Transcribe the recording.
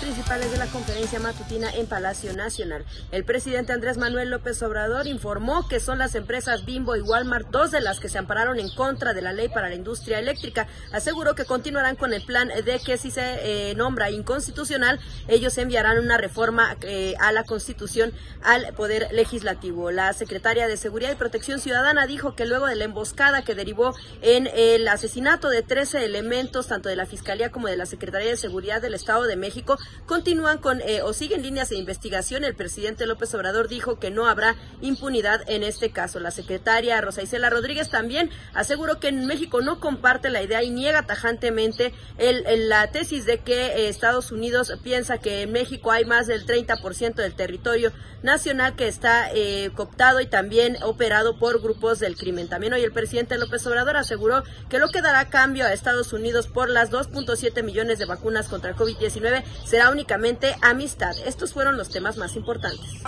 principales de la conferencia matutina en Palacio Nacional. El presidente Andrés Manuel López Obrador informó que son las empresas Bimbo y Walmart dos de las que se ampararon en contra de la ley para la industria eléctrica. Aseguró que continuarán con el plan de que si se eh, nombra inconstitucional, ellos enviarán una reforma eh, a la Constitución al Poder Legislativo. La secretaria de Seguridad y Protección Ciudadana dijo que luego de la emboscada que derivó en el asesinato de 13 elementos, tanto de la Fiscalía como de la Secretaría de Seguridad del Estado de México, continúan con eh, o siguen líneas de investigación. El presidente López Obrador dijo que no habrá impunidad en este caso. La secretaria Rosa Isela Rodríguez también aseguró que en México no comparte la idea y niega tajantemente el, la tesis de que eh, Estados Unidos piensa que en México hay más del 30% del territorio nacional que está eh, cooptado y también operado por grupos del crimen. También hoy el presidente López Obrador aseguró que lo que dará cambio a Estados Unidos por las 2.7 millones de vacunas contra el COVID-19 será únicamente amistad. Estos fueron los temas más importantes.